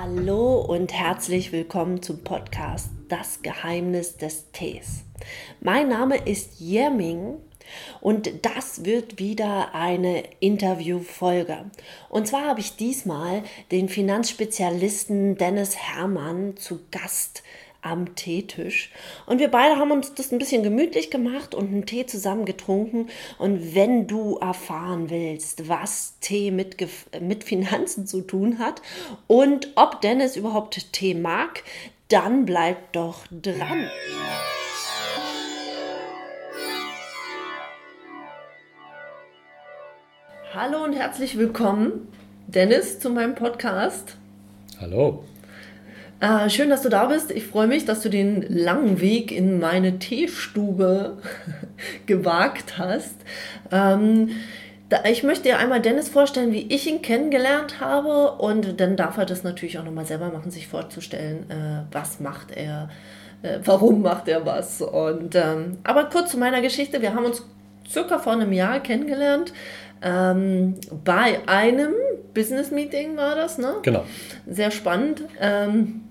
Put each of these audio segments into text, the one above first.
Hallo und herzlich willkommen zum Podcast Das Geheimnis des Tees. Mein Name ist Jerming und das wird wieder eine Interviewfolge. Und zwar habe ich diesmal den Finanzspezialisten Dennis Herrmann zu Gast am Teetisch. Und wir beide haben uns das ein bisschen gemütlich gemacht und einen Tee zusammen getrunken. Und wenn du erfahren willst, was Tee mit, mit Finanzen zu tun hat und ob Dennis überhaupt Tee mag, dann bleib doch dran. Hallo und herzlich willkommen, Dennis, zu meinem Podcast. Hallo. Äh, schön, dass du da bist. Ich freue mich, dass du den langen Weg in meine Teestube gewagt hast. Ähm, da, ich möchte dir einmal Dennis vorstellen, wie ich ihn kennengelernt habe und dann darf er das natürlich auch nochmal selber machen, sich vorzustellen, äh, was macht er, äh, warum macht er was. Und, ähm, aber kurz zu meiner Geschichte. Wir haben uns circa vor einem Jahr kennengelernt. Ähm, bei einem Business Meeting war das, ne? Genau. Sehr spannend. Ähm,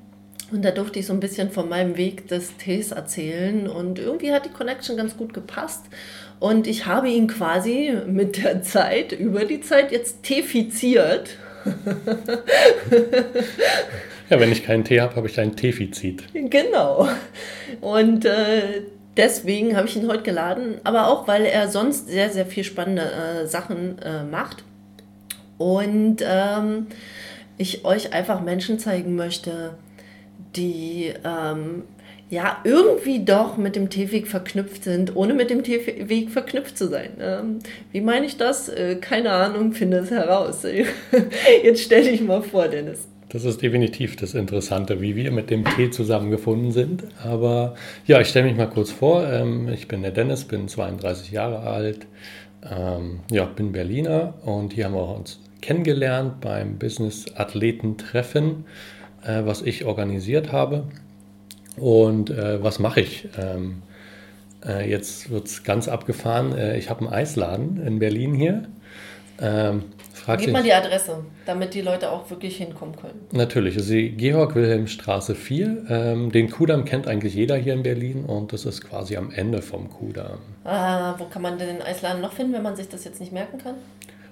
und da durfte ich so ein bisschen von meinem Weg des Tees erzählen und irgendwie hat die Connection ganz gut gepasst. Und ich habe ihn quasi mit der Zeit, über die Zeit jetzt teefiziert. ja, wenn ich keinen Tee habe, habe ich ein Teefizid. Genau. Und äh, deswegen habe ich ihn heute geladen, aber auch, weil er sonst sehr, sehr viel spannende äh, Sachen äh, macht. Und ähm, ich euch einfach Menschen zeigen möchte, die ähm, ja irgendwie doch mit dem Teeweg verknüpft sind, ohne mit dem Teeweg verknüpft zu sein. Ähm, wie meine ich das? Äh, keine Ahnung, finde es heraus. Jetzt stell dich mal vor, Dennis. Das ist definitiv das Interessante, wie wir mit dem Tee zusammengefunden sind. Aber ja, ich stelle mich mal kurz vor. Ähm, ich bin der Dennis, bin 32 Jahre alt, ähm, ja, bin Berliner und hier haben wir uns kennengelernt beim Business Athleten Treffen äh, was ich organisiert habe. Und äh, was mache ich? Ähm, äh, jetzt wird es ganz abgefahren. Äh, ich habe einen Eisladen in Berlin hier. Ähm, Gib mal die Adresse, damit die Leute auch wirklich hinkommen können. Natürlich, ist die Georg-Wilhelm-Straße 4. Ähm, den Kudamm kennt eigentlich jeder hier in Berlin und das ist quasi am Ende vom Kudamm. Ah, wo kann man denn den Eisladen noch finden, wenn man sich das jetzt nicht merken kann?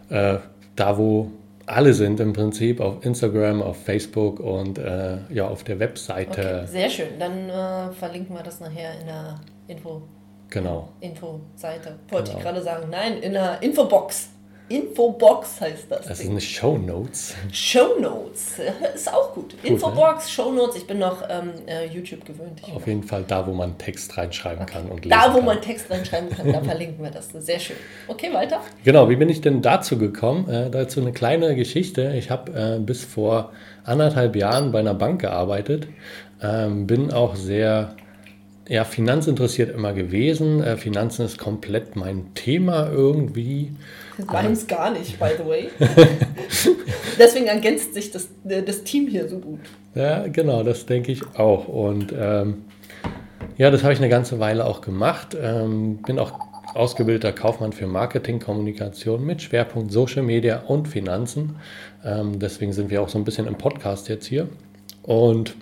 Äh, da, wo alle sind im Prinzip auf Instagram, auf Facebook und äh, ja, auf der Webseite. Okay, sehr schön. Dann äh, verlinken wir das nachher in der Info. Genau. Info-Seite. Wollte genau. ich gerade sagen. Nein, in der Infobox. Infobox heißt das. Das sind Show Notes. Show Notes ist auch gut. gut Infobox, ne? Show Notes. Ich bin noch ähm, äh, YouTube gewöhnt. Ich Auf jeden Fall da, wo man Text reinschreiben okay. kann und lesen Da, wo kann. man Text reinschreiben kann, da verlinken wir das. Sehr schön. Okay, weiter. Genau, wie bin ich denn dazu gekommen? Äh, dazu eine kleine Geschichte. Ich habe äh, bis vor anderthalb Jahren bei einer Bank gearbeitet. Ähm, bin auch sehr ja, finanzinteressiert immer gewesen. Äh, Finanzen ist komplett mein Thema irgendwie. Meins gar nicht, by the way. Deswegen ergänzt sich das, das Team hier so gut. Ja, genau, das denke ich auch. Und ähm, ja, das habe ich eine ganze Weile auch gemacht. Ähm, bin auch ausgebildeter Kaufmann für Marketing, Kommunikation mit Schwerpunkt Social Media und Finanzen. Ähm, deswegen sind wir auch so ein bisschen im Podcast jetzt hier. Und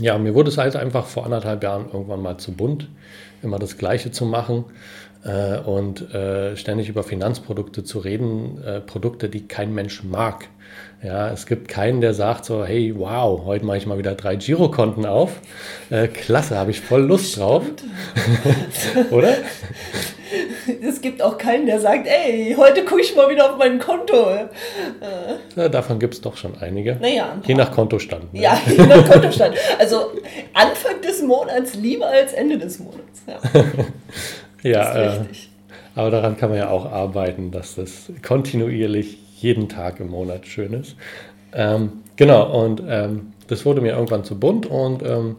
ja, mir wurde es halt einfach vor anderthalb Jahren irgendwann mal zu bunt, immer das Gleiche zu machen äh, und äh, ständig über Finanzprodukte zu reden, äh, Produkte, die kein Mensch mag. Ja, es gibt keinen, der sagt so, hey, wow, heute mache ich mal wieder drei Girokonten auf. Äh, klasse, habe ich voll Lust drauf. Oder? Es gibt auch keinen, der sagt, ey, heute gucke ich mal wieder auf mein Konto. Äh. Ja, davon gibt es doch schon einige. Naja, je nach Kontostand. Ne? Ja, je nach Kontostand. Also Anfang des Monats lieber als Ende des Monats. Ja. Ja, äh, aber daran kann man ja auch arbeiten, dass das kontinuierlich jeden Tag im Monat schön ist. Ähm, genau, und ähm, das wurde mir irgendwann zu bunt und ähm,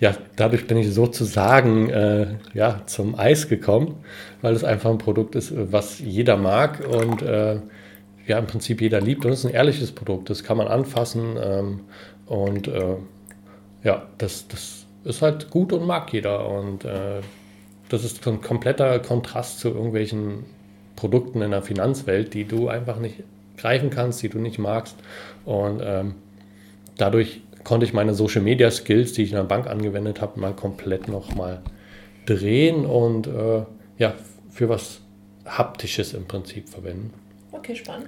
ja, dadurch bin ich sozusagen äh, ja, zum Eis gekommen, weil es einfach ein Produkt ist, was jeder mag und äh, ja, im Prinzip jeder liebt. Und es ist ein ehrliches Produkt, das kann man anfassen ähm, und äh, ja, das, das ist halt gut und mag jeder. Und äh, das ist ein kompletter Kontrast zu irgendwelchen Produkten in der Finanzwelt, die du einfach nicht greifen kannst, die du nicht magst. Und ähm, dadurch konnte ich meine Social Media Skills, die ich in der Bank angewendet habe, mal komplett nochmal drehen und äh, ja, für was Haptisches im Prinzip verwenden. Okay, spannend.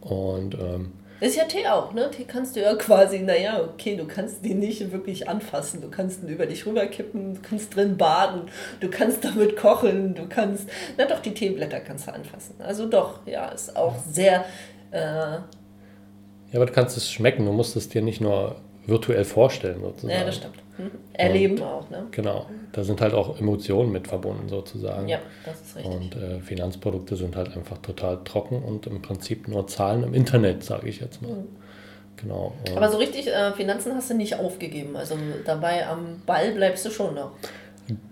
Und ähm, ist ja Tee auch, ne? Tee kannst du ja quasi, naja, okay, du kannst den nicht wirklich anfassen. Du kannst ihn über dich rüberkippen, du kannst drin baden, du kannst damit kochen, du kannst, na doch, die Teeblätter kannst du anfassen. Also doch, ja, ist auch sehr. Äh, ja, aber du kannst es schmecken, du musst es dir nicht nur virtuell vorstellen sozusagen. Ja, das stimmt. Hm. Erleben und, auch, ne? Genau, da sind halt auch Emotionen mit verbunden sozusagen. Ja, das ist richtig. Und äh, Finanzprodukte sind halt einfach total trocken und im Prinzip nur Zahlen im Internet, sage ich jetzt mal. Mhm. Genau. Aber so richtig äh, Finanzen hast du nicht aufgegeben. Also dabei am Ball bleibst du schon noch.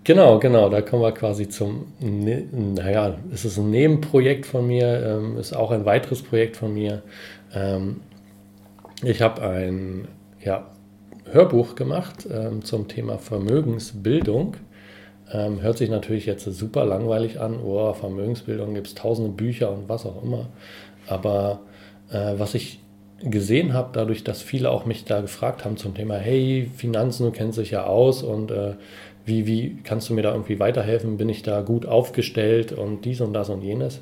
Genau, genau. Da kommen wir quasi zum, ne, naja, es ist ein Nebenprojekt von mir, ähm, ist auch ein weiteres Projekt von mir. Ähm, ich habe ein ja, Hörbuch gemacht ähm, zum Thema Vermögensbildung. Ähm, hört sich natürlich jetzt super langweilig an. Oh, Vermögensbildung gibt es tausende Bücher und was auch immer. Aber äh, was ich gesehen habe, dadurch, dass viele auch mich da gefragt haben zum Thema, hey, Finanzen, du kennst dich ja aus und äh, wie, wie kannst du mir da irgendwie weiterhelfen? Bin ich da gut aufgestellt und dies und das und jenes?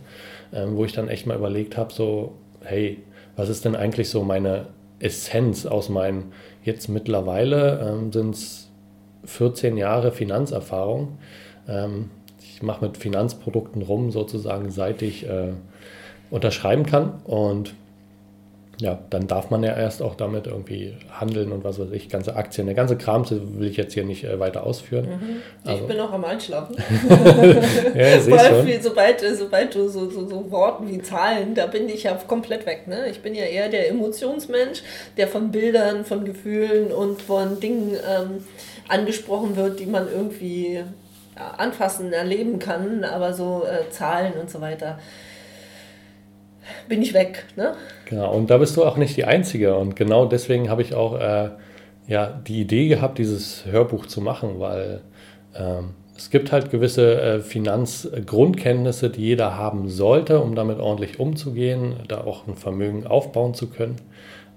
Ähm, wo ich dann echt mal überlegt habe, so, hey, was ist denn eigentlich so meine Essenz aus meinen jetzt mittlerweile ähm, sind es 14 Jahre Finanzerfahrung. Ähm, ich mache mit Finanzprodukten rum, sozusagen, seit ich äh, unterschreiben kann. Und ja, dann darf man ja erst auch damit irgendwie handeln und was weiß ich, ganze Aktien, der ganze Kram will ich jetzt hier nicht äh, weiter ausführen. Mhm. Ich also. bin noch am Einschlafen. ja, Vor allem, viel, sobald, äh, sobald du so, so, so Worten wie Zahlen, da bin ich ja komplett weg. Ne? Ich bin ja eher der Emotionsmensch, der von Bildern, von Gefühlen und von Dingen ähm, angesprochen wird, die man irgendwie anfassen, erleben kann, aber so äh, Zahlen und so weiter bin ich weg. Ne? Genau, und da bist du auch nicht die Einzige. Und genau deswegen habe ich auch äh, ja, die Idee gehabt, dieses Hörbuch zu machen, weil ähm, es gibt halt gewisse äh, Finanzgrundkenntnisse, die jeder haben sollte, um damit ordentlich umzugehen, da auch ein Vermögen aufbauen zu können.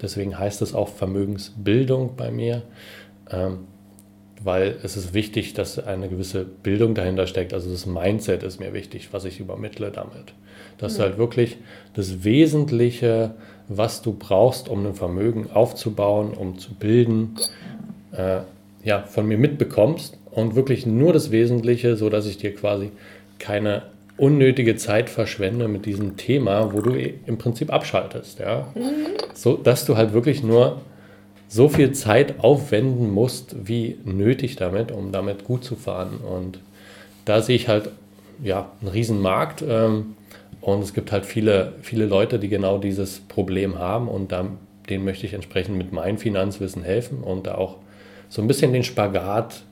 Deswegen heißt es auch Vermögensbildung bei mir. Ähm, weil es ist wichtig, dass eine gewisse Bildung dahinter steckt. Also das Mindset ist mir wichtig, was ich übermittle damit. Das mhm. ist halt wirklich das Wesentliche, was du brauchst, um ein Vermögen aufzubauen, um zu bilden, äh, ja, von mir mitbekommst und wirklich nur das Wesentliche, so dass ich dir quasi keine unnötige Zeit verschwende mit diesem Thema, wo du im Prinzip abschaltest, ja, mhm. so dass du halt wirklich nur so viel Zeit aufwenden musst, wie nötig damit, um damit gut zu fahren. Und da sehe ich halt ja, einen riesen Markt ähm, und es gibt halt viele, viele Leute, die genau dieses Problem haben und da, denen möchte ich entsprechend mit meinem Finanzwissen helfen und da auch so ein bisschen den Spagat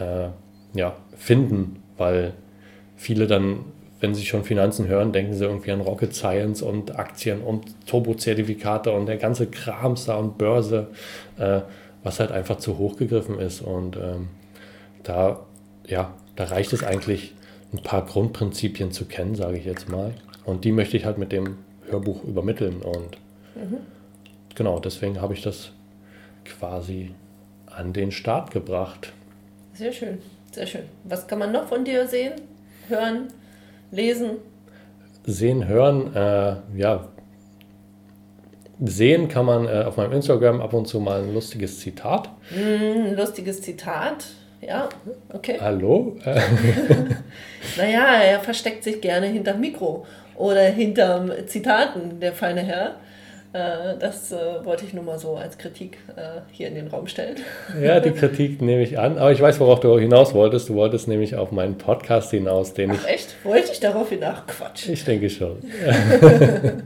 äh, ja, finden, weil viele dann wenn Sie schon Finanzen hören, denken Sie irgendwie an Rocket Science und Aktien und Turbo-Zertifikate und der ganze Krams da und Börse, äh, was halt einfach zu hoch gegriffen ist. Und ähm, da, ja, da reicht es eigentlich, ein paar Grundprinzipien zu kennen, sage ich jetzt mal. Und die möchte ich halt mit dem Hörbuch übermitteln. Und mhm. genau, deswegen habe ich das quasi an den Start gebracht. Sehr schön, sehr schön. Was kann man noch von dir sehen, hören? Lesen? Sehen, hören, äh, ja. Sehen kann man äh, auf meinem Instagram ab und zu mal ein lustiges Zitat. Mm, ein lustiges Zitat, ja, okay. Hallo? naja, er versteckt sich gerne hinterm Mikro oder hinterm Zitaten, der feine Herr. Äh, das äh, wollte ich nur mal so als Kritik äh, hier in den Raum stellen. Ja, die Kritik nehme ich an. Aber ich weiß, worauf du hinaus wolltest. Du wolltest nämlich auf meinen Podcast hinaus, den Ach, ich. echt? Wollte ich darauf hinaus? Quatsch. Ich denke schon.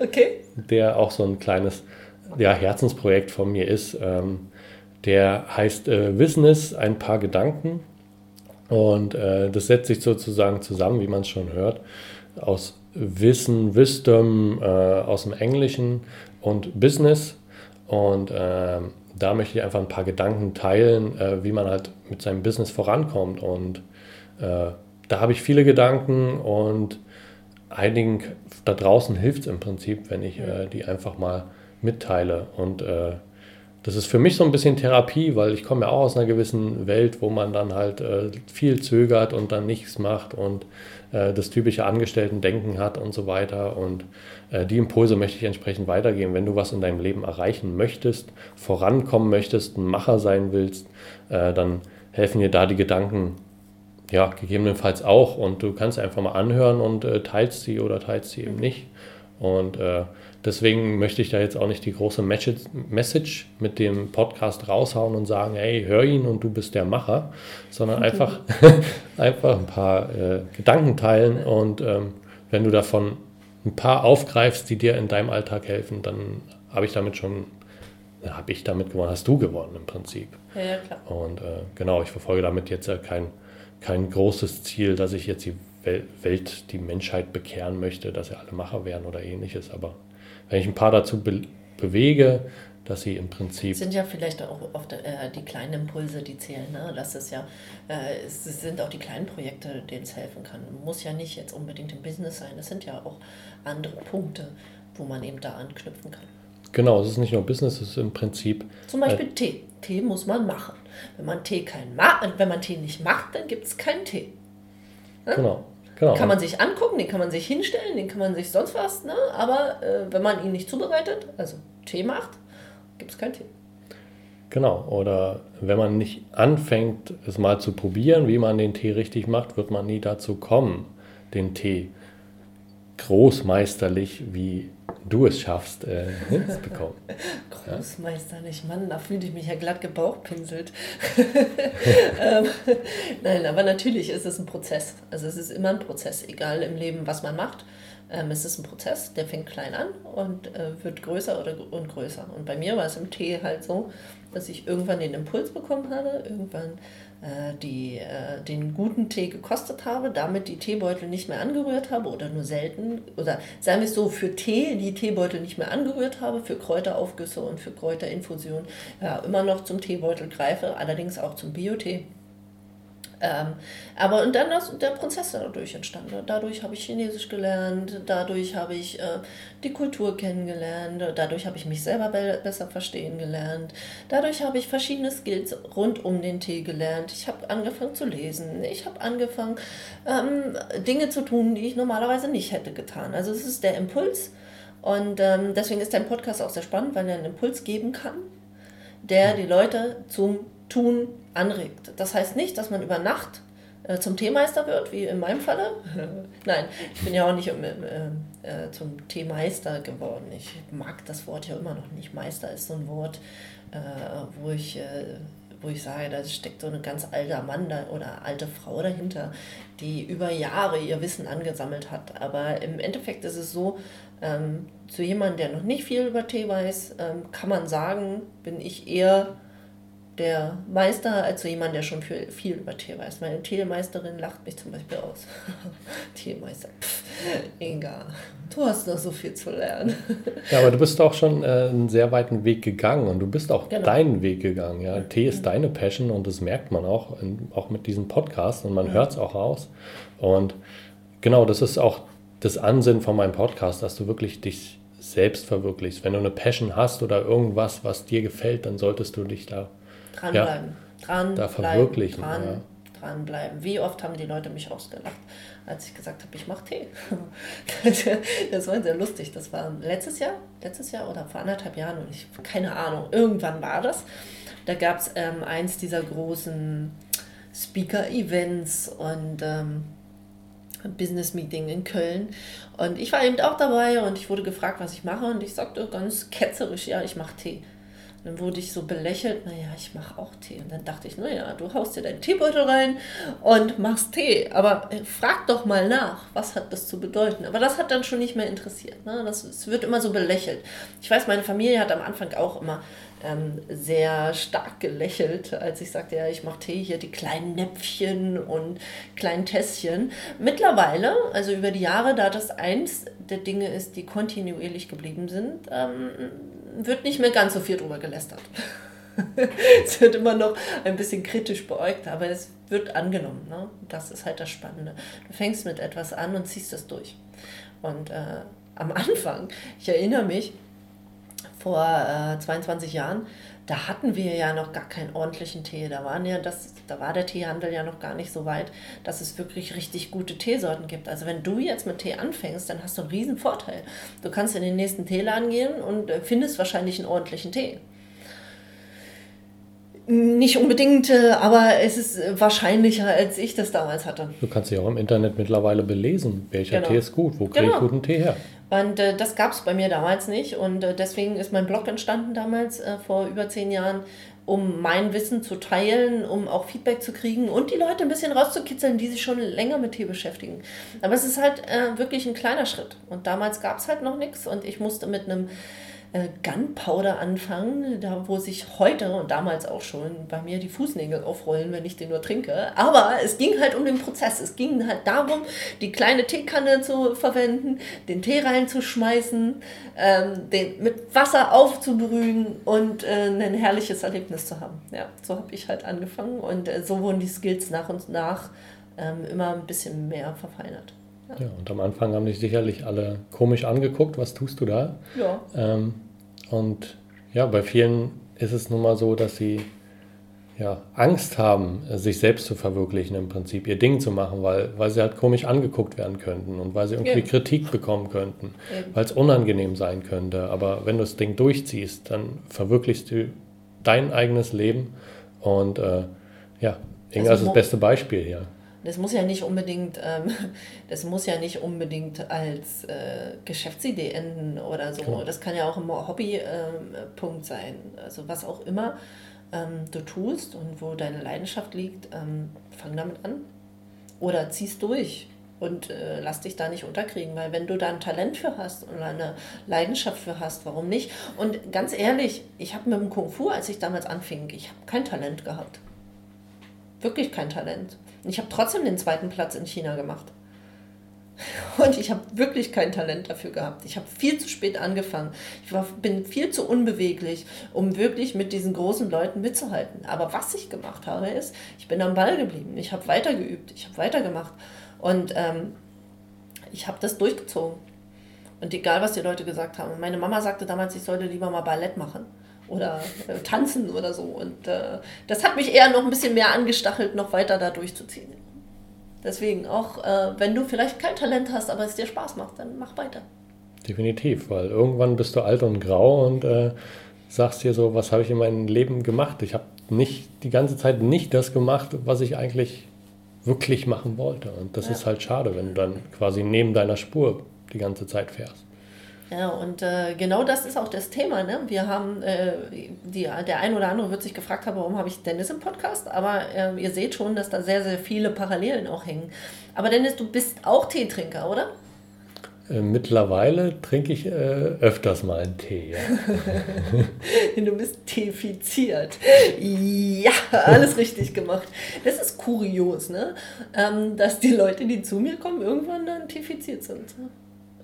okay. Der auch so ein kleines ja, Herzensprojekt von mir ist. Ähm, der heißt äh, Business, ein paar Gedanken. Und äh, das setzt sich sozusagen zusammen, wie man es schon hört, aus Wissen, Wisdom äh, aus dem Englischen und Business. Und äh, da möchte ich einfach ein paar Gedanken teilen, äh, wie man halt mit seinem Business vorankommt. Und äh, da habe ich viele Gedanken und einigen da draußen hilft es im Prinzip, wenn ich äh, die einfach mal mitteile. Und äh, das ist für mich so ein bisschen Therapie, weil ich komme ja auch aus einer gewissen Welt, wo man dann halt äh, viel zögert und dann nichts macht und äh, das typische Angestellten-Denken hat und so weiter. Und äh, die Impulse möchte ich entsprechend weitergeben. Wenn du was in deinem Leben erreichen möchtest, vorankommen möchtest, ein Macher sein willst, äh, dann helfen dir da die Gedanken ja, gegebenenfalls auch. Und du kannst einfach mal anhören und äh, teilst sie oder teilst sie eben nicht. Und äh, deswegen möchte ich da jetzt auch nicht die große Message mit dem Podcast raushauen und sagen, hey, hör ihn und du bist der Macher, sondern okay. einfach, einfach ein paar äh, Gedanken teilen und ähm, wenn du davon ein paar aufgreifst, die dir in deinem Alltag helfen, dann habe ich damit schon, habe ich damit gewonnen, hast du gewonnen im Prinzip. Ja, ja klar. Und äh, genau, ich verfolge damit jetzt kein, kein großes Ziel, dass ich jetzt die Welt, die Menschheit bekehren möchte, dass sie alle Macher werden oder ähnliches. Aber wenn ich ein paar dazu be bewege, dass sie im Prinzip. Es sind ja vielleicht auch oft äh, die kleinen Impulse, die zählen. Ne? Das ist ja, äh, es sind auch die kleinen Projekte, denen es helfen kann. Muss ja nicht jetzt unbedingt im Business sein. Es sind ja auch andere Punkte, wo man eben da anknüpfen kann. Genau, es ist nicht nur Business, es ist im Prinzip. Zum Beispiel äh, Tee. Tee muss man machen. Wenn man Tee, kein Ma wenn man Tee nicht macht, dann gibt es keinen Tee. Ne? Genau. Genau. Kann man sich angucken, den kann man sich hinstellen, den kann man sich sonst was, ne? aber äh, wenn man ihn nicht zubereitet, also Tee macht, gibt es keinen Tee. Genau, oder wenn man nicht anfängt, es mal zu probieren, wie man den Tee richtig macht, wird man nie dazu kommen, den Tee großmeisterlich wie du es schaffst, äh, hinzubekommen. Großmeisterlich, ja? Mann, da fühle ich mich ja glatt gebauchpinselt. ähm, nein, aber natürlich ist es ein Prozess. Also es ist immer ein Prozess, egal im Leben, was man macht. Ähm, es ist ein Prozess, der fängt klein an und äh, wird größer oder, und größer. Und bei mir war es im Tee halt so, dass ich irgendwann den Impuls bekommen habe, irgendwann die, äh, den guten Tee gekostet habe, damit die Teebeutel nicht mehr angerührt habe oder nur selten, oder sagen wir es so, für Tee die Teebeutel nicht mehr angerührt habe, für Kräuteraufgüsse und für Kräuterinfusion ja, immer noch zum Teebeutel greife, allerdings auch zum Biotee. Ähm, aber und dann ist der Prozess dadurch entstanden. Dadurch habe ich Chinesisch gelernt, dadurch habe ich äh, die Kultur kennengelernt, dadurch habe ich mich selber be besser verstehen gelernt, dadurch habe ich verschiedene Skills rund um den Tee gelernt. Ich habe angefangen zu lesen, ich habe angefangen ähm, Dinge zu tun, die ich normalerweise nicht hätte getan. Also es ist der Impuls und ähm, deswegen ist dein Podcast auch sehr spannend, weil er einen Impuls geben kann, der die Leute zum Tun anregt. Das heißt nicht, dass man über Nacht äh, zum Teemeister wird, wie in meinem Falle. Nein, ich bin ja auch nicht äh, äh, zum Teemeister geworden. Ich mag das Wort ja immer noch nicht. Meister ist so ein Wort, äh, wo ich äh, wo ich sage, da steckt so eine ganz alte Mann da, oder alte Frau dahinter, die über Jahre ihr Wissen angesammelt hat. Aber im Endeffekt ist es so, ähm, zu jemandem, der noch nicht viel über Tee weiß, ähm, kann man sagen, bin ich eher der Meister als so jemand, der schon viel, viel über Tee weiß. Meine Teemeisterin lacht mich zum Beispiel aus. Teemeister, pff, egal. Du hast noch so viel zu lernen. ja, aber du bist auch schon äh, einen sehr weiten Weg gegangen und du bist auch genau. deinen Weg gegangen. Ja? Tee ist deine Passion und das merkt man auch, in, auch mit diesem Podcast und man hört es auch raus. Und genau, das ist auch das Ansinnen von meinem Podcast, dass du wirklich dich selbst verwirklichst. Wenn du eine Passion hast oder irgendwas, was dir gefällt, dann solltest du dich da Dranbleiben. Ja, dran da verwirklichen. Dran, ja. Dranbleiben. Wie oft haben die Leute mich ausgelacht, als ich gesagt habe, ich mache Tee. das war sehr lustig. Das war letztes Jahr, letztes Jahr oder vor anderthalb Jahren, und ich keine Ahnung, irgendwann war das. Da gab es ähm, eins dieser großen Speaker-Events und ähm, Business Meeting in Köln. Und ich war eben auch dabei und ich wurde gefragt, was ich mache. Und ich sagte ganz ketzerisch, ja, ich mache Tee. Dann wurde ich so belächelt, naja, ich mache auch Tee. Und dann dachte ich, naja, du haust dir deinen Teebeutel rein und machst Tee. Aber äh, frag doch mal nach, was hat das zu bedeuten. Aber das hat dann schon nicht mehr interessiert. Ne? Das, es wird immer so belächelt. Ich weiß, meine Familie hat am Anfang auch immer ähm, sehr stark gelächelt, als ich sagte, ja, ich mache Tee, hier die kleinen Näpfchen und kleinen Tässchen. Mittlerweile, also über die Jahre, da das eins der Dinge ist, die kontinuierlich geblieben sind, ähm, wird nicht mehr ganz so viel drüber gelästert. es wird immer noch ein bisschen kritisch beäugt, aber es wird angenommen. Ne? Das ist halt das Spannende. Du fängst mit etwas an und ziehst das durch. Und äh, am Anfang, ich erinnere mich, vor äh, 22 Jahren, da hatten wir ja noch gar keinen ordentlichen Tee. Da, waren ja das, da war der Teehandel ja noch gar nicht so weit, dass es wirklich richtig gute Teesorten gibt. Also wenn du jetzt mit Tee anfängst, dann hast du einen riesen Vorteil. Du kannst in den nächsten Teeladen gehen und äh, findest wahrscheinlich einen ordentlichen Tee. Nicht unbedingt, äh, aber es ist wahrscheinlicher, als ich das damals hatte. Du kannst dich auch im Internet mittlerweile belesen, welcher genau. Tee ist gut, wo kriege genau. ich guten Tee her. Und äh, das gab es bei mir damals nicht. Und äh, deswegen ist mein Blog entstanden damals, äh, vor über zehn Jahren, um mein Wissen zu teilen, um auch Feedback zu kriegen und die Leute ein bisschen rauszukitzeln, die sich schon länger mit Tee beschäftigen. Aber es ist halt äh, wirklich ein kleiner Schritt. Und damals gab es halt noch nichts und ich musste mit einem äh, Gunpowder anfangen, da wo sich heute und damals auch schon bei mir die Fußnägel aufrollen, wenn ich den nur trinke. Aber es ging halt um den Prozess. Es ging halt darum, die kleine Teekanne zu verwenden, den Tee reinzuschmeißen, ähm, den mit Wasser aufzubrühen und äh, ein herrliches Erlebnis zu haben. Ja, so habe ich halt angefangen und äh, so wurden die Skills nach und nach ähm, immer ein bisschen mehr verfeinert. Ja. und am Anfang haben dich sicherlich alle komisch angeguckt, was tust du da? Ja. Ähm, und ja, bei vielen ist es nun mal so, dass sie ja, Angst haben, sich selbst zu verwirklichen im Prinzip, ihr Ding zu machen, weil, weil sie halt komisch angeguckt werden könnten und weil sie irgendwie ja. Kritik bekommen könnten, weil es unangenehm sein könnte. Aber wenn du das Ding durchziehst, dann verwirklichst du dein eigenes Leben und äh, ja, Inga also ist das beste Beispiel hier. Das muss ja nicht unbedingt, ähm, das muss ja nicht unbedingt als äh, Geschäftsidee enden oder so. Genau. Das kann ja auch ein Hobbypunkt ähm, sein. Also was auch immer ähm, du tust und wo deine Leidenschaft liegt, ähm, fang damit an. Oder ziehst durch und äh, lass dich da nicht unterkriegen, weil wenn du da ein Talent für hast und eine Leidenschaft für hast, warum nicht? Und ganz ehrlich, ich habe mit dem Kung Fu, als ich damals anfing, ich habe kein Talent gehabt. Wirklich kein Talent. Ich habe trotzdem den zweiten Platz in China gemacht. Und ich habe wirklich kein Talent dafür gehabt. Ich habe viel zu spät angefangen. Ich war, bin viel zu unbeweglich, um wirklich mit diesen großen Leuten mitzuhalten. Aber was ich gemacht habe, ist, ich bin am Ball geblieben. Ich habe weitergeübt. Ich habe weitergemacht. Und ähm, ich habe das durchgezogen. Und egal, was die Leute gesagt haben. Meine Mama sagte damals, ich sollte lieber mal Ballett machen oder äh, tanzen oder so. Und äh, das hat mich eher noch ein bisschen mehr angestachelt, noch weiter da durchzuziehen. Deswegen auch, äh, wenn du vielleicht kein Talent hast, aber es dir Spaß macht, dann mach weiter. Definitiv, weil irgendwann bist du alt und grau und äh, sagst dir so, was habe ich in meinem Leben gemacht? Ich habe nicht die ganze Zeit nicht das gemacht, was ich eigentlich wirklich machen wollte. Und das ja. ist halt schade, wenn du dann quasi neben deiner Spur die ganze Zeit fährst. Ja, und äh, genau das ist auch das Thema. Ne? Wir haben, äh, die, der ein oder andere wird sich gefragt haben, warum habe ich Dennis im Podcast, aber äh, ihr seht schon, dass da sehr, sehr viele Parallelen auch hängen. Aber Dennis, du bist auch Teetrinker, oder? Äh, mittlerweile trinke ich äh, öfters mal einen Tee. Ja. du bist teefiziert. Ja, alles richtig gemacht. Das ist kurios, ne? Ähm, dass die Leute, die zu mir kommen, irgendwann dann teefiziert sind.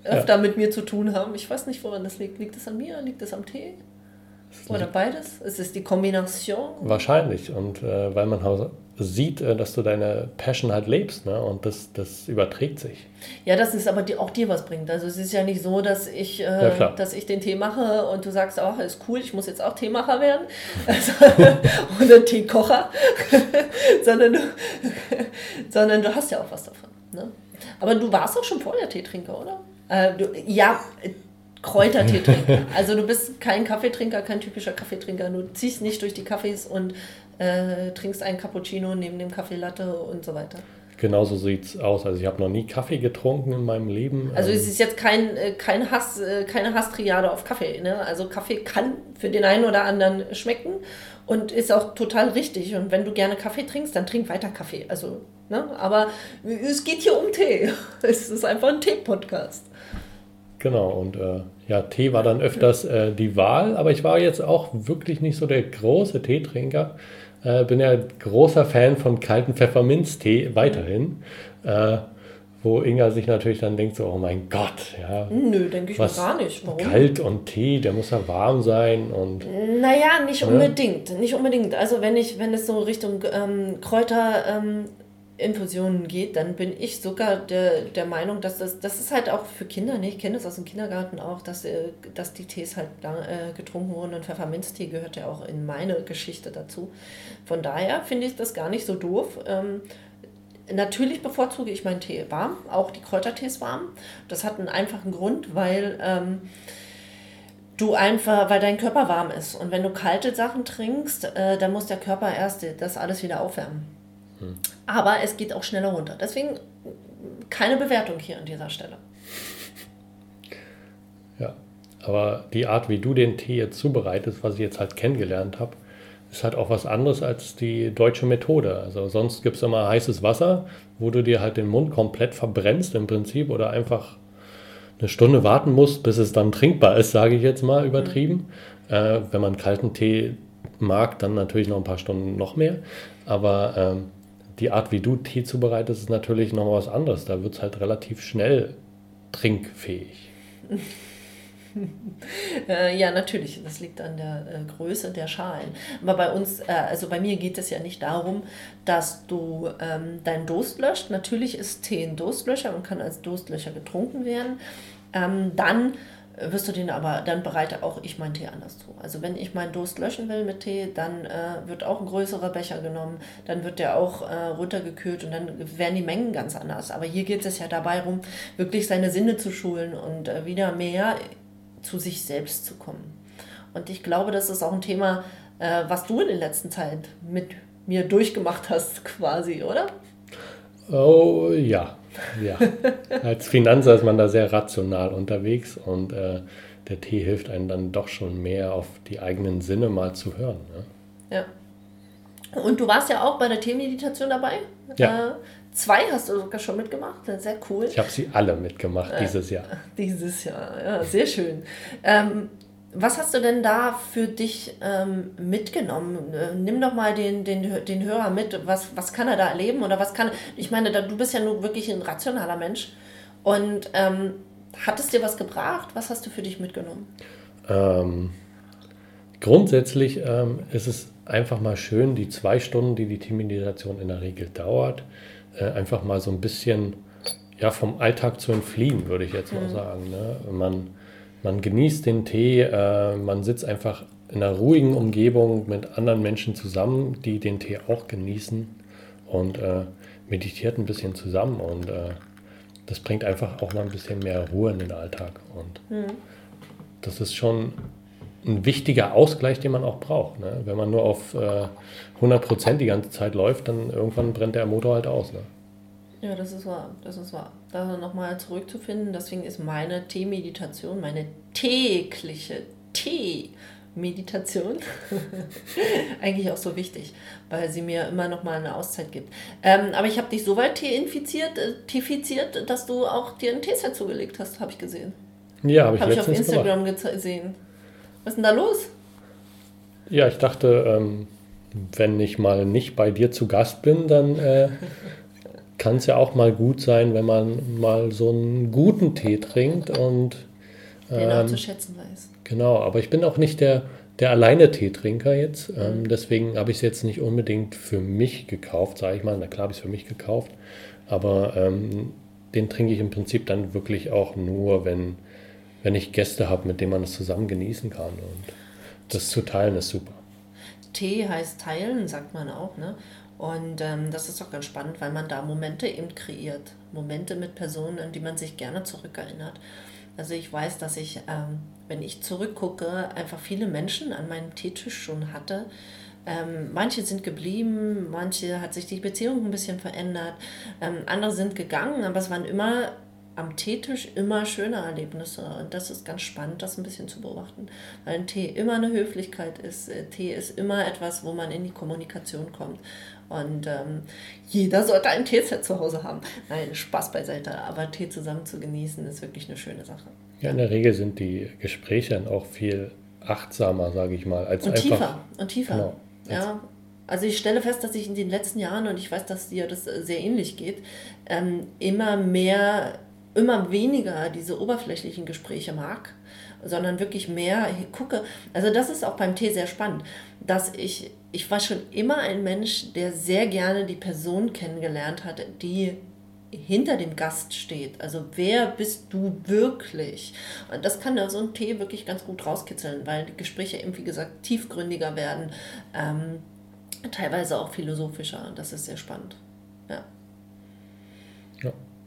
Öfter ja. mit mir zu tun haben. Ich weiß nicht, woran das liegt. Liegt es an mir? Liegt es am Tee? Oder beides? Es ist die Kombination? Wahrscheinlich. Und äh, weil man sieht, äh, dass du deine Passion halt lebst ne? und das, das überträgt sich. Ja, das ist aber die, auch dir was bringt. Also es ist ja nicht so, dass ich, äh, ja, dass ich den Tee mache und du sagst, oh, ist cool, ich muss jetzt auch Teemacher werden also, oder Teekocher, sondern, du, sondern du hast ja auch was davon. Ne? Aber du warst auch schon vorher Teetrinker, oder? Äh, du, ja, Kräutertee trinken. Also du bist kein Kaffeetrinker, kein typischer Kaffeetrinker. Du ziehst nicht durch die Kaffees und äh, trinkst einen Cappuccino neben dem Kaffee Latte und so weiter. Genauso sieht es aus. Also ich habe noch nie Kaffee getrunken in meinem Leben. Also es ähm, ist jetzt kein, äh, kein Hass, äh, keine Hasstriade auf Kaffee. Ne? Also Kaffee kann für den einen oder anderen schmecken und ist auch total richtig. Und wenn du gerne Kaffee trinkst, dann trink weiter Kaffee. Also, ne? Aber es geht hier um Tee. Es ist einfach ein Tee-Podcast. Genau, und äh, ja, Tee war dann öfters äh, die Wahl, aber ich war jetzt auch wirklich nicht so der große Teetrinker. Äh, bin ja großer Fan von kalten Pfefferminztee weiterhin. Äh, wo Inga sich natürlich dann denkt, so, oh mein Gott, ja. Nö, denke ich was gar nicht. Warum? Kalt und Tee, der muss ja warm sein und. Naja, nicht ne? unbedingt. Nicht unbedingt. Also wenn ich, wenn es so Richtung ähm, Kräuter ähm, Infusionen geht, dann bin ich sogar der, der Meinung, dass das, das ist halt auch für Kinder, ne? ich kenne das aus dem Kindergarten auch, dass, äh, dass die Tees halt äh, getrunken wurden und Pfefferminztee gehört ja auch in meine Geschichte dazu. Von daher finde ich das gar nicht so doof. Ähm, natürlich bevorzuge ich meinen Tee warm, auch die Kräutertees warm. Das hat einen einfachen Grund, weil ähm, du einfach, weil dein Körper warm ist. Und wenn du kalte Sachen trinkst, äh, dann muss der Körper erst das alles wieder aufwärmen. Aber es geht auch schneller runter. Deswegen keine Bewertung hier an dieser Stelle. Ja, aber die Art, wie du den Tee jetzt zubereitest, was ich jetzt halt kennengelernt habe, ist halt auch was anderes als die deutsche Methode. Also sonst gibt es immer heißes Wasser, wo du dir halt den Mund komplett verbrennst im Prinzip oder einfach eine Stunde warten musst, bis es dann trinkbar ist, sage ich jetzt mal übertrieben. Mhm. Äh, wenn man kalten Tee mag, dann natürlich noch ein paar Stunden noch mehr. Aber ähm, die Art, wie du Tee zubereitest, ist natürlich noch was anderes. Da wird es halt relativ schnell trinkfähig. äh, ja, natürlich. Das liegt an der äh, Größe der Schalen. Aber bei uns, äh, also bei mir geht es ja nicht darum, dass du ähm, deinen Durst löscht. Natürlich ist Tee ein Durstlöscher und kann als Durstlöscher getrunken werden. Ähm, dann wirst du den aber, dann bereite auch ich meinen Tee anders zu. Also wenn ich meinen Durst löschen will mit Tee, dann äh, wird auch ein größerer Becher genommen, dann wird der auch äh, runtergekühlt und dann werden die Mengen ganz anders. Aber hier geht es ja dabei darum, wirklich seine Sinne zu schulen und äh, wieder mehr zu sich selbst zu kommen. Und ich glaube, das ist auch ein Thema, äh, was du in der letzten Zeit mit mir durchgemacht hast, quasi, oder? Oh ja, ja, als Finanzer ist man da sehr rational unterwegs und äh, der Tee hilft einem dann doch schon mehr auf die eigenen Sinne mal zu hören. Ne? Ja. Und du warst ja auch bei der Teemeditation dabei. Ja. Äh, zwei hast du sogar schon mitgemacht, sehr cool. Ich habe sie alle mitgemacht äh, dieses Jahr. Dieses Jahr, ja, sehr schön. Ähm, was hast du denn da für dich ähm, mitgenommen? Äh, nimm doch mal den, den, den Hörer mit. Was, was kann er da erleben? Oder was kann. Ich meine, da, du bist ja nur wirklich ein rationaler Mensch. Und ähm, hat es dir was gebracht? Was hast du für dich mitgenommen? Ähm, grundsätzlich ähm, ist es einfach mal schön, die zwei Stunden, die die Teammeditation in der Regel dauert, äh, einfach mal so ein bisschen ja, vom Alltag zu entfliehen, würde ich jetzt mal mhm. sagen. Ne? Man man genießt den Tee, äh, man sitzt einfach in einer ruhigen Umgebung mit anderen Menschen zusammen, die den Tee auch genießen und äh, meditiert ein bisschen zusammen und äh, das bringt einfach auch mal ein bisschen mehr Ruhe in den Alltag und mhm. das ist schon ein wichtiger Ausgleich, den man auch braucht. Ne? Wenn man nur auf äh, 100% die ganze Zeit läuft, dann irgendwann brennt der Motor halt aus. Ne? Ja, das ist wahr, das ist wahr. Da nochmal zurückzufinden, deswegen ist meine Tee-Meditation, meine tägliche Tee-Meditation eigentlich auch so wichtig, weil sie mir immer nochmal eine Auszeit gibt. Ähm, aber ich habe dich so weit teeinfiziert, äh, teefiziert, dass du auch dir ein Teeset zugelegt hast, habe ich gesehen. Ja, habe ich, hab ich auf Instagram gesehen. Was ist denn da los? Ja, ich dachte, ähm, wenn ich mal nicht bei dir zu Gast bin, dann äh, kann es ja auch mal gut sein, wenn man mal so einen guten Tee trinkt und ähm, ähm, zu schätzen weiß. Genau, aber ich bin auch nicht der, der alleine Teetrinker jetzt. Mhm. Ähm, deswegen habe ich es jetzt nicht unbedingt für mich gekauft, sage ich mal. Na klar habe ich es für mich gekauft. Aber ähm, den trinke ich im Prinzip dann wirklich auch nur, wenn, wenn ich Gäste habe, mit denen man es zusammen genießen kann. Und das zu teilen ist super. Tee heißt teilen, sagt man auch. Ne? Und ähm, das ist auch ganz spannend, weil man da Momente eben kreiert. Momente mit Personen, an die man sich gerne zurückerinnert. Also ich weiß, dass ich, ähm, wenn ich zurückgucke, einfach viele Menschen an meinem Teetisch schon hatte. Ähm, manche sind geblieben, manche hat sich die Beziehung ein bisschen verändert, ähm, andere sind gegangen, aber es waren immer am Teetisch immer schöne Erlebnisse. Und das ist ganz spannend, das ein bisschen zu beobachten. Weil ein Tee immer eine Höflichkeit ist. Äh, Tee ist immer etwas, wo man in die Kommunikation kommt. Und ähm, jeder sollte ein Teeset zu Hause haben. Nein, Spaß beiseite. Aber Tee zusammen zu genießen, ist wirklich eine schöne Sache. Ja, in der Regel sind die Gespräche dann auch viel achtsamer, sage ich mal, als und einfach. Tiefer. Und tiefer. Genau, ja. Also ich stelle fest, dass ich in den letzten Jahren, und ich weiß, dass dir das sehr ähnlich geht, ähm, immer mehr immer weniger diese oberflächlichen Gespräche mag, sondern wirklich mehr gucke. Also das ist auch beim Tee sehr spannend, dass ich, ich war schon immer ein Mensch, der sehr gerne die Person kennengelernt hat, die hinter dem Gast steht. Also wer bist du wirklich? Und das kann da so ein Tee wirklich ganz gut rauskitzeln, weil die Gespräche eben, wie gesagt, tiefgründiger werden, ähm, teilweise auch philosophischer. Und das ist sehr spannend.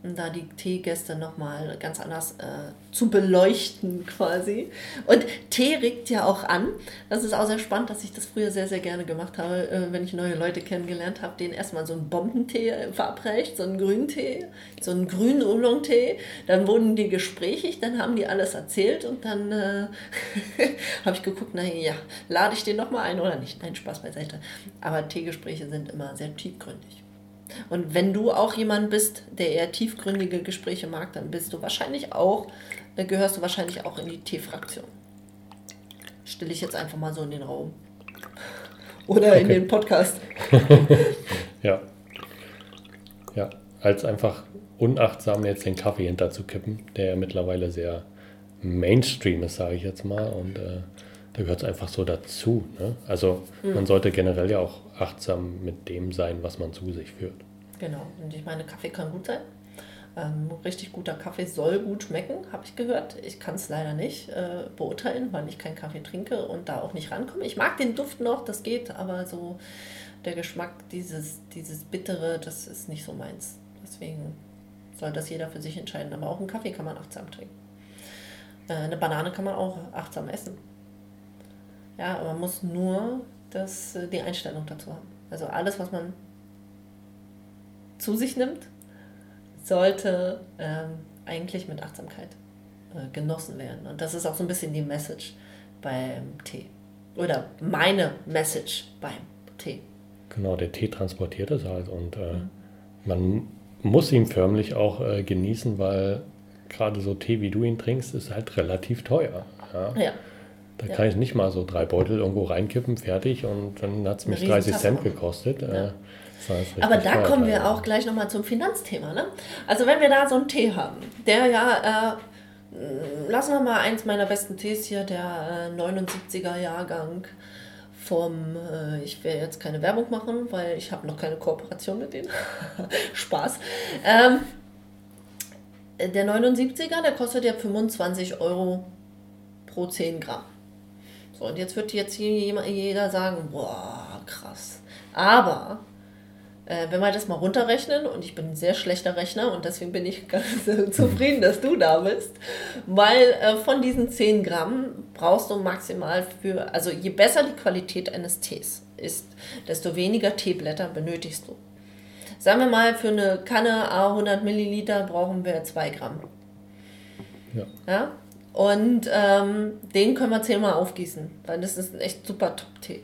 Ja da die Teegäste nochmal ganz anders äh, zu beleuchten quasi. Und Tee regt ja auch an. Das ist auch sehr spannend, dass ich das früher sehr, sehr gerne gemacht habe, äh, wenn ich neue Leute kennengelernt habe, denen erstmal so einen Bombentee verabreicht, so einen Grüntee, so einen grünen Oolong-Tee. Dann wurden die gesprächig, dann haben die alles erzählt und dann äh, habe ich geguckt, naja, lade ich den nochmal ein oder nicht? Nein, Spaß beiseite. Aber Teegespräche sind immer sehr tiefgründig. Und wenn du auch jemand bist, der eher tiefgründige Gespräche mag, dann bist du wahrscheinlich auch, äh, gehörst du wahrscheinlich auch in die T-Fraktion. Stelle ich jetzt einfach mal so in den Raum. Oder okay. in den Podcast. ja. Ja, als einfach unachtsam jetzt den Kaffee hinterzukippen, der ja mittlerweile sehr Mainstream ist, sage ich jetzt mal. Und äh, da gehört es einfach so dazu. Ne? Also mhm. man sollte generell ja auch achtsam mit dem sein, was man zu sich führt. Genau, und ich meine, Kaffee kann gut sein. Ähm, richtig guter Kaffee soll gut schmecken, habe ich gehört. Ich kann es leider nicht äh, beurteilen, weil ich keinen Kaffee trinke und da auch nicht rankomme. Ich mag den Duft noch, das geht, aber so der Geschmack, dieses, dieses Bittere, das ist nicht so meins. Deswegen soll das jeder für sich entscheiden. Aber auch einen Kaffee kann man achtsam trinken. Äh, eine Banane kann man auch achtsam essen. Ja, aber man muss nur das, äh, die Einstellung dazu haben. Also alles, was man zu sich nimmt, sollte ähm, eigentlich mit Achtsamkeit äh, genossen werden. Und das ist auch so ein bisschen die Message beim Tee. Oder meine Message beim Tee. Genau, der Tee transportiert es halt und äh, mhm. man muss ihn förmlich auch äh, genießen, weil gerade so Tee, wie du ihn trinkst, ist halt relativ teuer. Ja. ja. Da ja. kann ich nicht mal so drei Beutel irgendwo reinkippen, fertig und dann hat es mich 30 Cent gekostet. Ja. Äh, Aber da kommen wir auch gleich nochmal zum Finanzthema. Ne? Also wenn wir da so einen Tee haben, der ja, äh, lassen wir mal eins meiner besten Tees hier, der äh, 79er Jahrgang vom, äh, ich werde jetzt keine Werbung machen, weil ich habe noch keine Kooperation mit denen. Spaß. Ähm, der 79er, der kostet ja 25 Euro pro 10 Gramm. So, und jetzt wird jetzt jeder sagen, boah, krass. Aber äh, wenn wir das mal runterrechnen, und ich bin ein sehr schlechter Rechner und deswegen bin ich ganz zufrieden, dass du da bist, weil äh, von diesen 10 Gramm brauchst du maximal für, also je besser die Qualität eines Tees ist, desto weniger Teeblätter benötigst du. Sagen wir mal, für eine Kanne A100 Milliliter brauchen wir 2 Gramm. Ja. ja? Und ähm, den können wir zehnmal aufgießen, weil das ist ein echt super Top-Tee.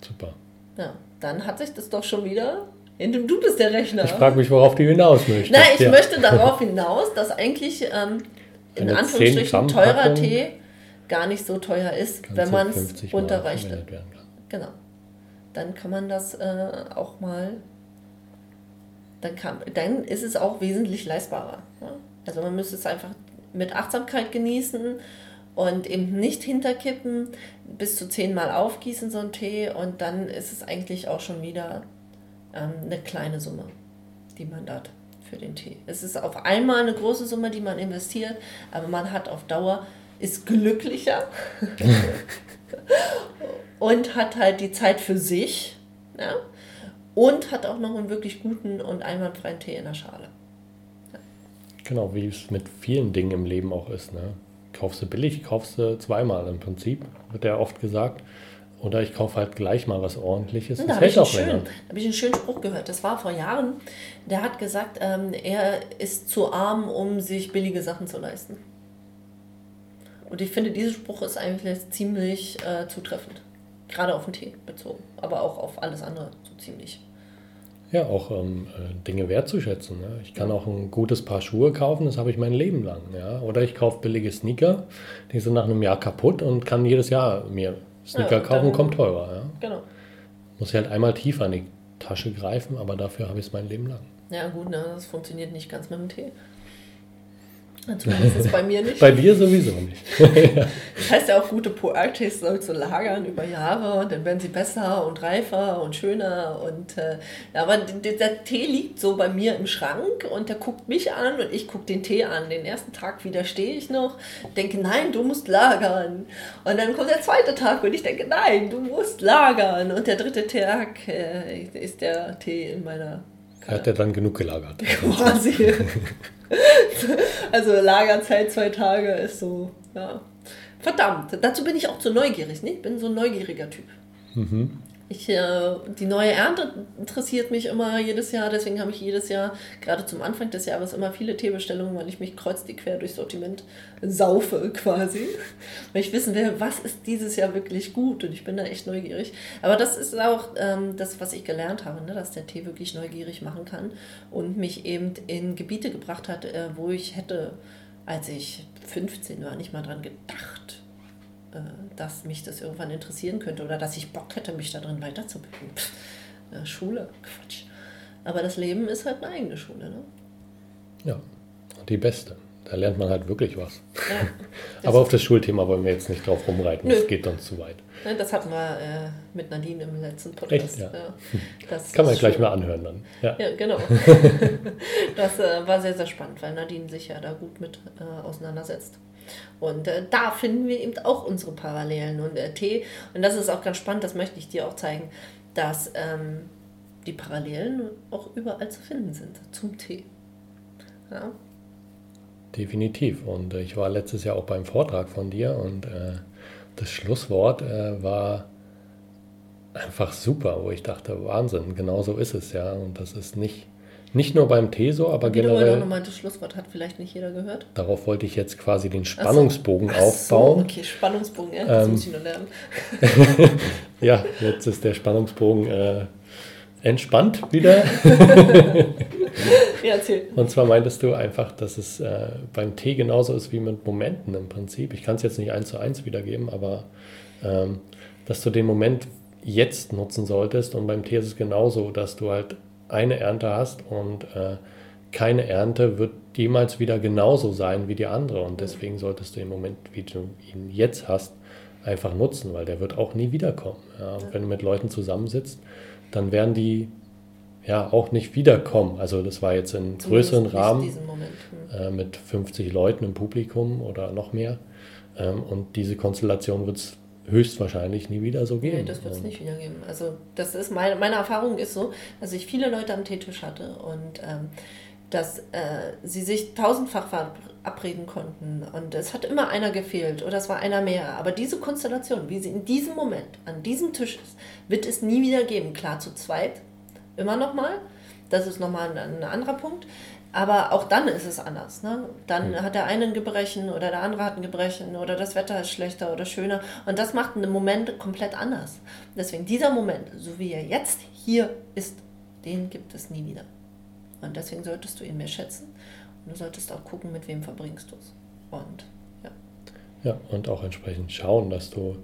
Super. Ja, dann hat sich das doch schon wieder. Du bist der Rechner. Ich frage mich, worauf du hinaus möchtest. Nein, ich ja. möchte darauf hinaus, dass eigentlich ähm, in Anführungsstrichen teurer Tee gar nicht so teuer ist, wenn man es runterrechnet. Genau. Dann kann man das äh, auch mal. Dann, kann, dann ist es auch wesentlich leistbarer. Ja? Also man müsste es einfach mit Achtsamkeit genießen und eben nicht hinterkippen, bis zu zehnmal aufgießen so ein Tee und dann ist es eigentlich auch schon wieder ähm, eine kleine Summe, die man da hat für den Tee. Es ist auf einmal eine große Summe, die man investiert, aber man hat auf Dauer, ist glücklicher und hat halt die Zeit für sich ja, und hat auch noch einen wirklich guten und einwandfreien Tee in der Schale. Genau, wie es mit vielen Dingen im Leben auch ist. Ne? Kaufst du billig, kaufst du zweimal im Prinzip, wird ja oft gesagt. Oder ich kaufe halt gleich mal was ordentliches. Das hält auch länger. Da habe ich einen schönen Spruch gehört. Das war vor Jahren. Der hat gesagt, ähm, er ist zu arm, um sich billige Sachen zu leisten. Und ich finde, dieser Spruch ist eigentlich ziemlich äh, zutreffend. Gerade auf den Tee bezogen, aber auch auf alles andere so ziemlich. Ja, auch ähm, äh, Dinge wertzuschätzen. Ne? Ich kann auch ein gutes Paar Schuhe kaufen, das habe ich mein Leben lang. Ja? Oder ich kaufe billige Sneaker, die sind nach einem Jahr kaputt und kann jedes Jahr mir Sneaker ja, kaufen, kommt teurer. Ja? Genau. Muss ich halt einmal tiefer in die Tasche greifen, aber dafür habe ich es mein Leben lang. Ja, gut, ne? das funktioniert nicht ganz mit dem Tee. Zumindest bei mir nicht. Bei dir sowieso nicht. Das heißt ja auch, gute Poetis sollst du lagern über Jahre und dann werden sie besser und reifer und schöner. Und, äh, aber der Tee liegt so bei mir im Schrank und der guckt mich an und ich gucke den Tee an. Den ersten Tag widerstehe ich noch, denke, nein, du musst lagern. Und dann kommt der zweite Tag und ich denke, nein, du musst lagern. Und der dritte Tag äh, ist der Tee in meiner hat er dann genug gelagert. Quasi. also Lagerzeit zwei Tage ist so, ja. Verdammt, dazu bin ich auch zu neugierig, ne? Ich bin so ein neugieriger Typ. Mhm. Ich, äh, die neue Ernte interessiert mich immer jedes Jahr, deswegen habe ich jedes Jahr, gerade zum Anfang des Jahres, immer viele Teebestellungen, weil ich mich kreuz die quer durchs Sortiment saufe quasi. Weil ich wissen will, was ist dieses Jahr wirklich gut und ich bin da echt neugierig. Aber das ist auch ähm, das, was ich gelernt habe, ne? dass der Tee wirklich neugierig machen kann und mich eben in Gebiete gebracht hat, äh, wo ich hätte, als ich 15 war, nicht mal dran gedacht dass mich das irgendwann interessieren könnte oder dass ich Bock hätte, mich darin weiterzubilden. Pff, äh, Schule, Quatsch. Aber das Leben ist halt eine eigene Schule. Ne? Ja, die beste. Da lernt man halt wirklich was. Ja, Aber auf das Schulthema wollen wir jetzt nicht drauf rumreiten. Nö. Das geht uns zu weit. Das hatten wir äh, mit Nadine im letzten Podcast. Echt? Ja. Das Kann man gleich mal anhören dann. Ja, ja genau. das äh, war sehr, sehr spannend, weil Nadine sich ja da gut mit äh, auseinandersetzt. Und äh, da finden wir eben auch unsere Parallelen. Und äh, Tee, und das ist auch ganz spannend, das möchte ich dir auch zeigen, dass ähm, die Parallelen auch überall zu finden sind zum Tee. Ja. Definitiv. Und äh, ich war letztes Jahr auch beim Vortrag von dir und äh, das Schlusswort war einfach super, wo ich dachte, Wahnsinn, genau so ist es ja. Und das ist nicht nicht nur beim Teso, aber Wie generell. Du nochmal das Schlusswort hat vielleicht nicht jeder gehört. Darauf wollte ich jetzt quasi den Spannungsbogen Ach so. aufbauen. So, okay, Spannungsbogen, ja, das ähm, muss ich nur lernen. ja, jetzt ist der Spannungsbogen äh, entspannt wieder. ja, erzähl. Und zwar meintest du einfach, dass es äh, beim Tee genauso ist wie mit Momenten im Prinzip. Ich kann es jetzt nicht eins zu eins wiedergeben, aber ähm, dass du den Moment jetzt nutzen solltest. Und beim Tee ist es genauso, dass du halt eine Ernte hast und äh, keine Ernte wird jemals wieder genauso sein wie die andere. Und deswegen solltest du im Moment, wie du ihn jetzt hast, einfach nutzen, weil der wird auch nie wiederkommen. Ja, und wenn du mit Leuten zusammensitzt, dann werden die ja auch nicht wiederkommen. Also das war jetzt in größeren Rahmen hm. äh, mit 50 Leuten im Publikum oder noch mehr. Ähm, und diese Konstellation wird es höchstwahrscheinlich nie wieder so geben. Nee, das wird es nicht wieder geben. Also das ist meine, meine Erfahrung ist so, dass ich viele Leute am Teetisch hatte und ähm, dass äh, sie sich tausendfach verabreden konnten und es hat immer einer gefehlt oder es war einer mehr. Aber diese Konstellation, wie sie in diesem Moment an diesem Tisch ist, wird es nie wieder geben. Klar, zu zweit, immer noch mal. Das ist nochmal ein, ein anderer Punkt. Aber auch dann ist es anders. Ne? Dann mhm. hat der eine ein Gebrechen oder der andere hat ein Gebrechen oder das Wetter ist schlechter oder schöner. Und das macht einen Moment komplett anders. Deswegen dieser Moment, so wie er jetzt hier ist, den gibt es nie wieder. Und deswegen solltest du ihn mehr schätzen. Und du solltest auch gucken, mit wem verbringst du es. Und ja. Ja, und auch entsprechend schauen, dass du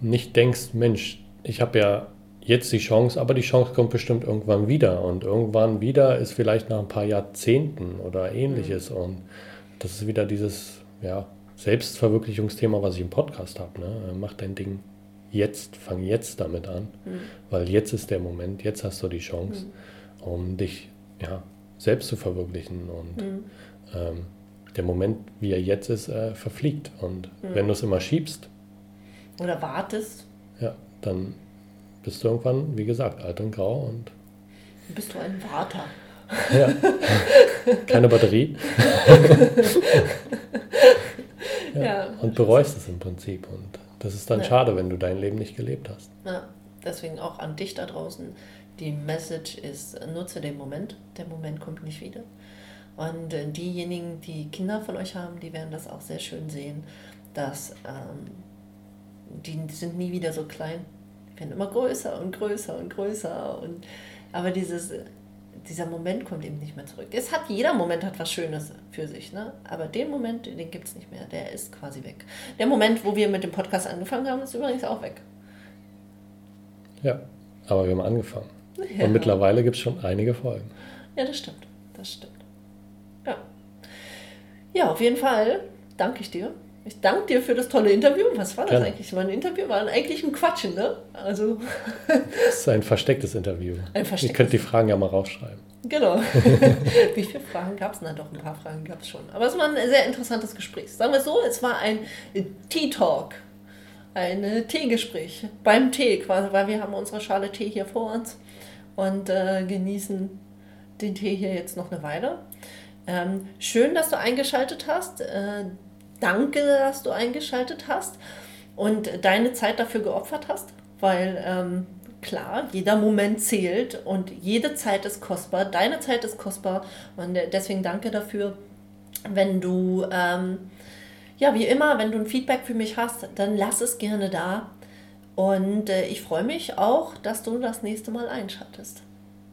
nicht denkst, Mensch, ich habe ja jetzt die Chance, aber die Chance kommt bestimmt irgendwann wieder. Und irgendwann wieder ist vielleicht nach ein paar Jahrzehnten oder ähnliches. Mhm. Und das ist wieder dieses ja, Selbstverwirklichungsthema, was ich im Podcast habe. Ne? Mach dein Ding jetzt, fang jetzt damit an, mhm. weil jetzt ist der Moment, jetzt hast du die Chance, mhm. um dich ja, selbst zu verwirklichen. Und mhm. ähm, der Moment, wie er jetzt ist, äh, verfliegt. Und mhm. wenn du es immer schiebst oder wartest, ja, dann bist du irgendwann, wie gesagt, alt und grau und. Bist du ein Vater? Ja. Keine Batterie. ja. ja. Und bereust es im Prinzip. Und das ist dann ja. schade, wenn du dein Leben nicht gelebt hast. Ja, deswegen auch an dich da draußen. Die Message ist, nutze den Moment. Der Moment kommt nicht wieder. Und äh, diejenigen, die Kinder von euch haben, die werden das auch sehr schön sehen, dass ähm, die sind nie wieder so klein werden immer größer und größer und größer. Und, aber dieses, dieser Moment kommt eben nicht mehr zurück. Es hat, jeder Moment hat was Schönes für sich, ne? aber den Moment, den gibt es nicht mehr. Der ist quasi weg. Der Moment, wo wir mit dem Podcast angefangen haben, ist übrigens auch weg. Ja, aber wir haben angefangen. Ja. Und mittlerweile gibt es schon einige Folgen. Ja, das stimmt. Das stimmt. Ja. Ja, auf jeden Fall danke ich dir. Ich danke dir für das tolle Interview. Was war das Gerne. eigentlich? War ein Interview? War eigentlich ein Quatschen, ne? Also. das ist ein verstecktes Interview. Ein verstecktes. Ihr könnt die Fragen ja mal rausschreiben. Genau. Wie viele Fragen gab es? Na doch, ein paar Fragen gab es schon. Aber es war ein sehr interessantes Gespräch. Sagen wir so, es war ein Tea-Talk. Ein Teegespräch. Beim Tee quasi, weil wir haben unsere Schale Tee hier vor uns und äh, genießen den Tee hier jetzt noch eine Weile. Ähm, schön, dass du eingeschaltet hast. Äh, danke, dass du eingeschaltet hast und deine Zeit dafür geopfert hast, weil ähm, klar, jeder Moment zählt und jede Zeit ist kostbar. Deine Zeit ist kostbar und deswegen danke dafür. Wenn du, ähm, ja, wie immer, wenn du ein Feedback für mich hast, dann lass es gerne da. Und äh, ich freue mich auch, dass du das nächste Mal einschaltest.